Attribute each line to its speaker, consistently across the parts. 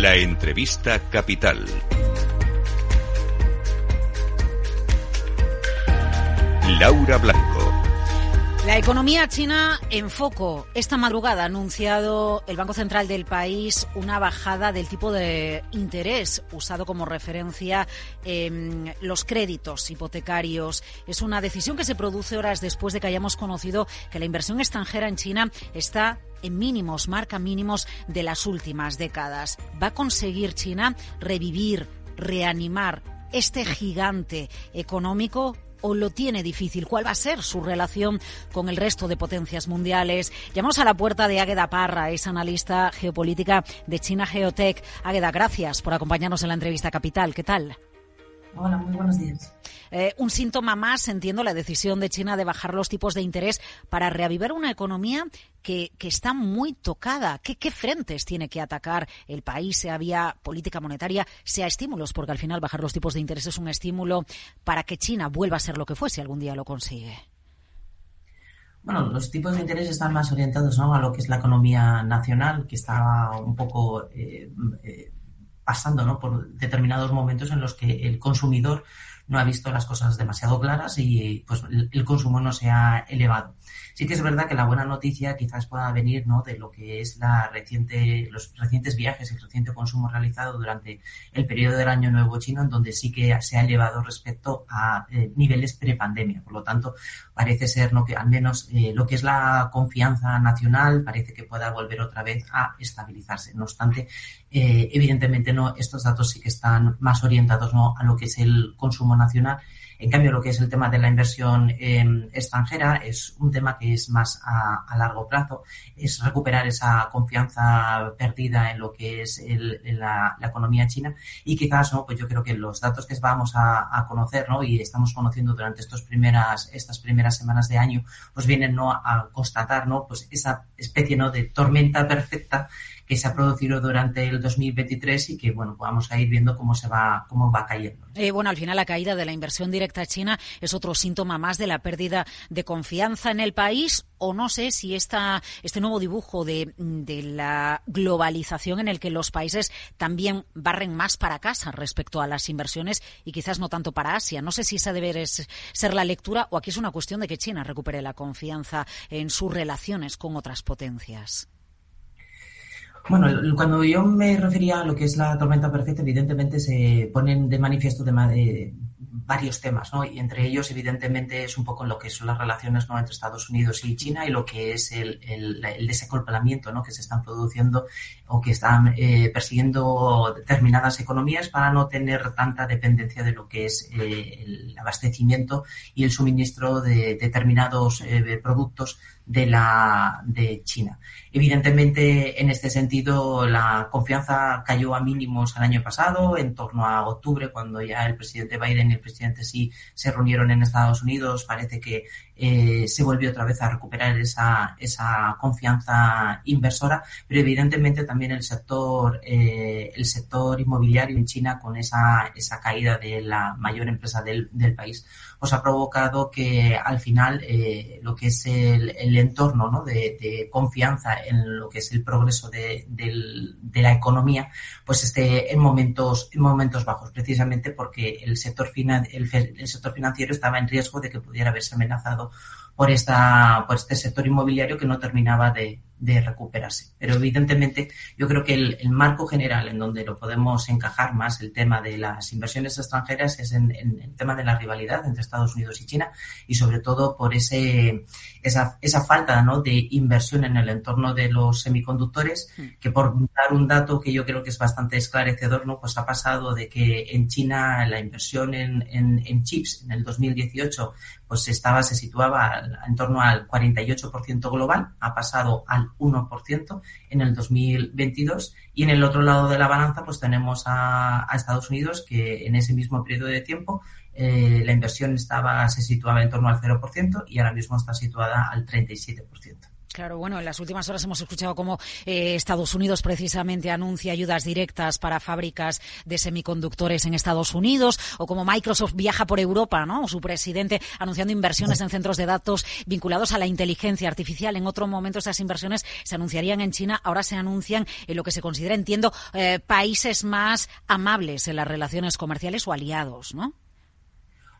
Speaker 1: La entrevista capital. Laura Blanco.
Speaker 2: La economía china en foco. Esta madrugada ha anunciado el Banco Central del país una bajada del tipo de interés usado como referencia en los créditos hipotecarios. Es una decisión que se produce horas después de que hayamos conocido que la inversión extranjera en China está en mínimos, marca mínimos de las últimas décadas. ¿Va a conseguir China revivir, reanimar este gigante económico o lo tiene difícil? ¿Cuál va a ser su relación con el resto de potencias mundiales? Llamamos a la puerta de Águeda Parra, es analista geopolítica de China Geotech. Águeda, gracias por acompañarnos en la entrevista capital. ¿Qué tal?
Speaker 3: Hola, muy buenos días.
Speaker 2: Eh, un síntoma más, entiendo, la decisión de China de bajar los tipos de interés para reavivar una economía que, está muy tocada. ¿Qué, ¿Qué, frentes tiene que atacar el país, sea vía política monetaria, sea estímulos? Porque al final bajar los tipos de interés es un estímulo para que China vuelva a ser lo que fue si algún día lo consigue.
Speaker 3: Bueno, los tipos de interés están más orientados a lo que es la economía nacional, que está un poco eh, eh, pasando ¿no? por determinados momentos en los que el consumidor no ha visto las cosas demasiado claras y pues el consumo no se ha elevado. Sí que es verdad que la buena noticia quizás pueda venir ¿no? de lo que es la reciente, los recientes viajes el reciente consumo realizado durante el periodo del Año Nuevo Chino, en donde sí que se ha elevado respecto a eh, niveles prepandemia. Por lo tanto, parece ser ¿no? que al menos eh, lo que es la confianza nacional parece que pueda volver otra vez a estabilizarse. No obstante, eh, evidentemente no, estos datos sí que están más orientados ¿no? a lo que es el consumo nacional en cambio, lo que es el tema de la inversión em, extranjera es un tema que es más a, largo plazo, es recuperar esa confianza perdida en lo que es la, economía china y quizás, ¿no? Pues yo creo que los datos que vamos a, conocer, ¿no? Y estamos conociendo durante estos primeras, estas primeras semanas de año, pues vienen, ¿no? A constatar, ¿no? Pues esa especie, ¿no? De tormenta perfecta que se ha producido durante el 2023 y que bueno vamos a ir viendo cómo se va cómo va cayendo.
Speaker 2: Eh, bueno, al final la caída de la inversión directa china es otro síntoma más de la pérdida de confianza en el país o no sé si esta, este nuevo dibujo de, de la globalización en el que los países también barren más para casa respecto a las inversiones y quizás no tanto para Asia. No sé si esa debe ser la lectura o aquí es una cuestión de que China recupere la confianza en sus relaciones con otras potencias.
Speaker 3: Bueno, cuando yo me refería a lo que es la tormenta perfecta, evidentemente se ponen de manifiesto de, varios temas, ¿no? Y entre ellos, evidentemente, es un poco lo que son las relaciones ¿no? entre Estados Unidos y China y lo que es el, el, desacoplamiento ¿no? que se están produciendo o que están eh, persiguiendo determinadas economías para no tener tanta dependencia de lo que es eh, el abastecimiento y el suministro de determinados eh, productos de la de China. Evidentemente, en este sentido, la confianza cayó a mínimos el año pasado, en torno a octubre, cuando ya el presidente Biden y el presidente Xi se reunieron en Estados Unidos. Parece que eh, se volvió otra vez a recuperar esa, esa confianza inversora, pero evidentemente también el sector, eh, el sector inmobiliario en China, con esa, esa caída de la mayor empresa del, del país, pues ha provocado que al final eh, lo que es el, el entorno ¿no? de, confianza en lo que es el progreso de, la economía, pues esté en momentos, en momentos bajos, precisamente porque el sector, finan, el sector financiero estaba en riesgo de que pudiera verse amenazado por, esta, por este sector inmobiliario que no terminaba de, de recuperarse. Pero evidentemente yo creo que el, marco general en donde lo podemos encajar más el tema de las inversiones extranjeras es en, el tema de la rivalidad entre Estados Unidos y China y sobre todo por ese esa, esa falta ¿no? de inversión en el entorno de los semiconductores mm. que por dar un dato que yo creo que es bastante esclarecedor no pues ha pasado de que en China la inversión en, en, en chips en el 2018 pues estaba se situaba en torno al 48% global ha pasado al 1% en el 2022 y en el otro lado de la balanza pues tenemos a, Estados Unidos que en ese mismo periodo de tiempo eh, la inversión estaba se situaba en torno al 0% y ahora mismo está situada al 37%.
Speaker 2: Claro, bueno, en las últimas horas hemos escuchado cómo eh, Estados Unidos precisamente anuncia ayudas directas para fábricas de semiconductores en Estados Unidos, o como Microsoft viaja por Europa, ¿no? Su presidente anunciando inversiones en centros de datos vinculados a la inteligencia artificial. En otro momento esas inversiones se anunciarían en China, ahora se anuncian en lo que se considera, entiendo, eh, países más amables en las relaciones comerciales o aliados, ¿no?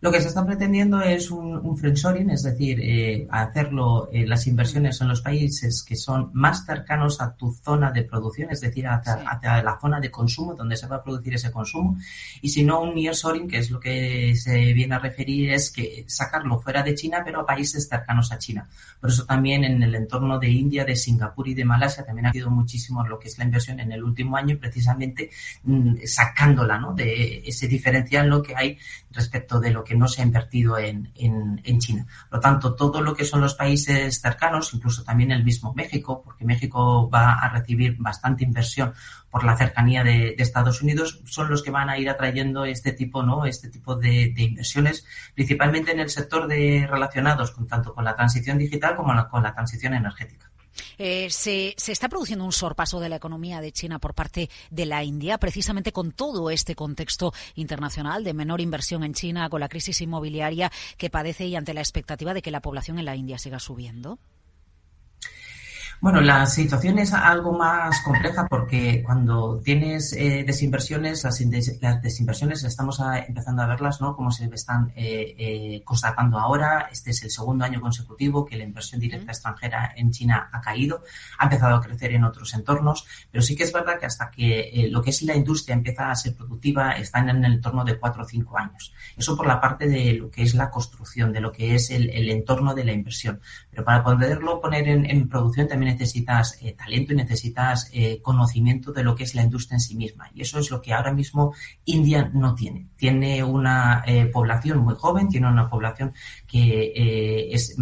Speaker 3: Lo que se está pretendiendo es un, un friendshoring, es decir, eh, hacerlo eh, las inversiones en los países que son más cercanos a tu zona de producción, es decir, hacia, la zona de consumo, donde se va a producir ese consumo, y si no un nearshoring, que es lo que se viene a referir, es que sacarlo fuera de China, pero a países cercanos a China. Por eso también en el entorno de India, de Singapur y de Malasia también ha habido muchísimo lo que es la inversión en el último año, precisamente mm, sacándola ¿no? de ese diferencial lo que hay respecto de lo que no se ha invertido en, en, China. Por lo tanto, todo lo que son los países cercanos, incluso también el mismo México, porque México va a recibir bastante inversión por la cercanía de, Estados Unidos, son los que van a ir atrayendo este tipo, ¿no? Este tipo de, inversiones, principalmente en el sector de relacionados tanto con la transición digital como con la transición energética.
Speaker 2: Eh, se, está produciendo un sorpaso de la economía de China por parte de la India, precisamente con todo este contexto internacional de menor inversión en China, con la crisis inmobiliaria que padece y ante la expectativa de que la población en la India siga subiendo.
Speaker 3: Bueno, la situación es algo más compleja porque cuando tienes eh, desinversiones, las, desinversiones estamos empezando a verlas, ¿no? Como se están eh, eh, constatando ahora. Este es el segundo año consecutivo que la inversión directa extranjera en China ha caído, ha empezado a crecer en otros entornos, pero sí que es verdad que hasta que lo que es la industria empieza a ser productiva están en el entorno de cuatro o cinco años. Eso por la parte de lo que es la construcción, de lo que es el, entorno de la inversión. Pero para poderlo poner en producción también necesitas eh, talento y necesitas eh, conocimiento de lo que es la industria en sí misma. Y eso es lo que ahora mismo India no tiene. Tiene una eh, población muy joven, tiene una población que es,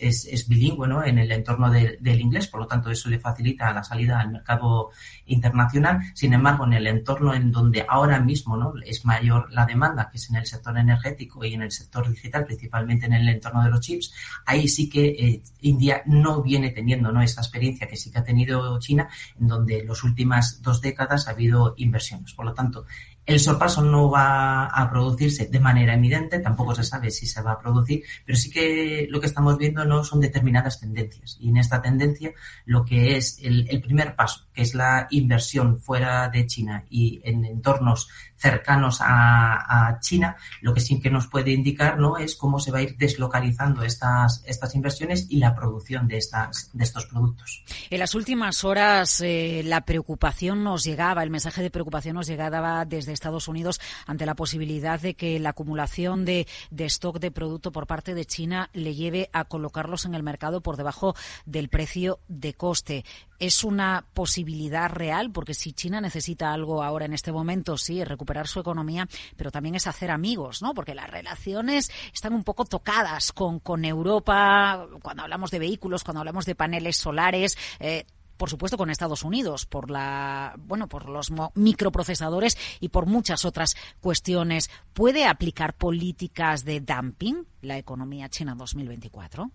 Speaker 3: es, bilingüe ¿no? en el entorno del inglés, por lo tanto eso le facilita la salida al mercado internacional. Sin embargo, en el entorno en donde ahora mismo ¿no? es mayor la demanda, que es en el sector energético y en el sector digital, principalmente en el entorno de los chips, ahí sí que India no viene teniendo. Esa experiencia que sí que ha tenido China, en donde en las últimas dos décadas ha habido inversiones. Por lo tanto, el sorpaso no va a producirse de manera evidente, tampoco se sabe si se va a producir, pero sí que lo que estamos viendo no son determinadas tendencias. Y en esta tendencia, lo que es el, primer paso, que es la inversión fuera de China y en entornos cercanos a, China, lo que sí que nos puede indicar ¿no? es cómo se va a ir deslocalizando estas, estas inversiones y la producción de, estas, de estos productos.
Speaker 2: En las últimas horas eh, la preocupación nos llegaba, el mensaje de preocupación nos llegaba desde Estados Unidos ante la posibilidad de que la acumulación de, stock de producto por parte de China le lleve a colocarlos en el mercado por debajo del precio de coste es una posibilidad real, porque si China necesita algo ahora en este momento, sí, es recuperar su economía, pero también es hacer amigos, ¿no? Porque las relaciones están un poco tocadas con, con Europa, cuando hablamos de vehículos, cuando hablamos de paneles solares, eh, por supuesto con Estados Unidos por la bueno por los microprocesadores y por muchas otras cuestiones. Puede aplicar políticas de dumping la economía china 2024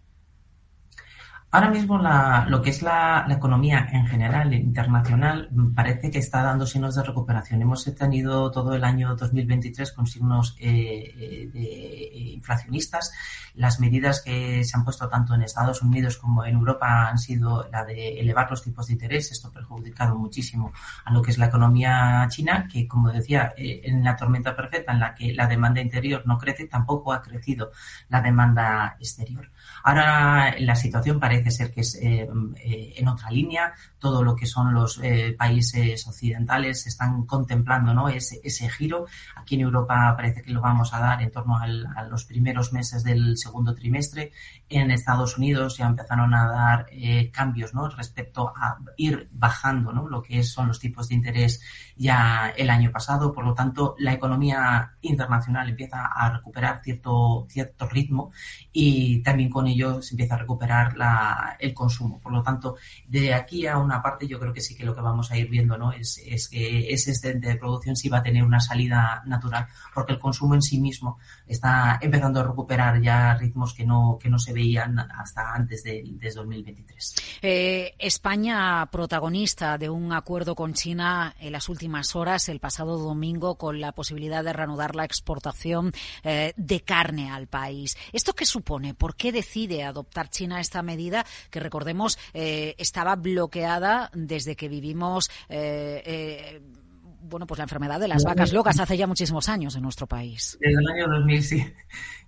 Speaker 3: Ahora mismo lo que es la, economía en general internacional parece que está dando signos de recuperación. Hemos tenido todo el año 2023 con signos eh, eh, inflacionistas. Las medidas que se han puesto tanto en Estados Unidos como en Europa han sido la de elevar los tipos de interés. Esto ha perjudicado muchísimo a lo que es la economía china, que como decía, eh, en la tormenta perfecta en la que la demanda interior no crece, tampoco ha crecido la demanda exterior. Ahora la situación parece ser que es eh, eh, en otra línea. Todo lo que son los eh, países occidentales están contemplando ¿no? ese, ese giro. Aquí en Europa parece que lo vamos a dar en torno a los primeros meses del segundo trimestre. En Estados Unidos ya empezaron a dar cambios ¿no? respecto a ir bajando ¿no? lo que son los tipos de interés ya el año pasado. Por lo tanto, la economía internacional empieza a recuperar cierto, cierto ritmo y también con ello se empieza a recuperar la el consumo. Por lo tanto, de aquí a una parte yo creo que sí que lo que vamos a ir viendo ¿no? es, es que ese excedente de producción sí va a tener una salida natural, porque el consumo en sí mismo está empezando a recuperar ya ritmos que no, que no se veían hasta antes de, 2023.
Speaker 2: Eh, España, protagonista de un acuerdo con China en las últimas horas, el pasado domingo, con la posibilidad de reanudar la exportación eh, de carne al país. ¿Esto qué supone? ¿Por qué decide adoptar China esta medida que, recordemos, eh, estaba bloqueada desde que vivimos bueno, pues la enfermedad de las vacas locas hace ya muchísimos años en nuestro país.
Speaker 3: Desde el año 2000, sí.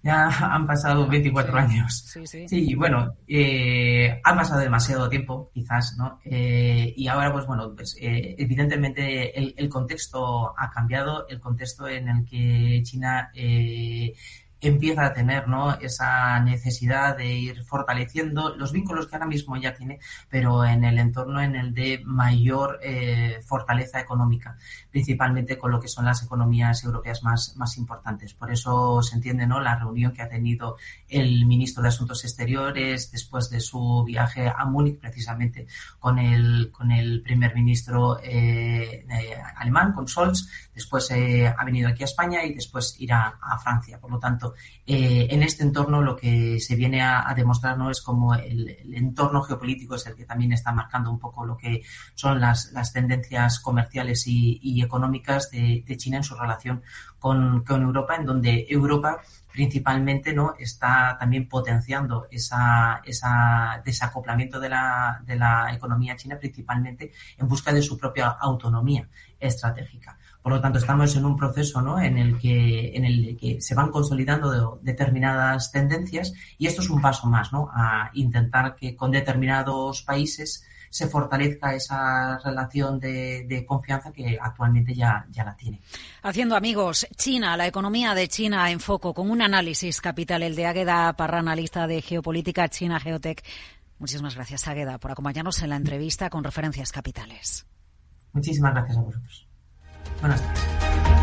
Speaker 3: Ya han pasado 24 años. Sí, sí. Sí, bueno, eh, ha pasado demasiado tiempo, quizás, ¿no? Eh, y ahora, pues bueno, pues eh, evidentemente el, el, contexto ha cambiado, el contexto en el que China eh, empieza a tener ¿no? esa necesidad de ir fortaleciendo los vínculos que ahora mismo ya tiene, pero en el entorno en el de mayor eh, fortaleza económica, principalmente con lo que son las economías europeas más, más importantes. Por eso se entiende ¿no? la reunión que ha tenido el ministro de Asuntos Exteriores después de su viaje a Múnich, precisamente con el, con el primer ministro eh, alemán, con Scholz, después eh, ha venido aquí a España y después irá a Francia. Por lo tanto, eh, en este entorno lo que se viene a, demostrar no es como el, entorno geopolítico es el que también está marcando un poco lo que son las, tendencias comerciales y, económicas de, China en su relación con, Europa, en donde Europa principalmente no está también potenciando esa, esa desacoplamiento de la, de la economía china principalmente en busca de su propia autonomía estratégica. Por lo tanto, estamos en un proceso ¿no? en, el que, en el que se van consolidando determinadas tendencias y esto es un paso más ¿no? a intentar que con determinados países se fortalezca esa relación de, confianza que actualmente ya, ya la tiene.
Speaker 2: Haciendo amigos, China, la economía de China en foco, con un análisis capital, el de Águeda Parra, analista de geopolítica China Geotech. Muchísimas gracias, Águeda, por acompañarnos en la entrevista con referencias capitales.
Speaker 3: Muchísimas gracias a vosotros. Buenas tardes.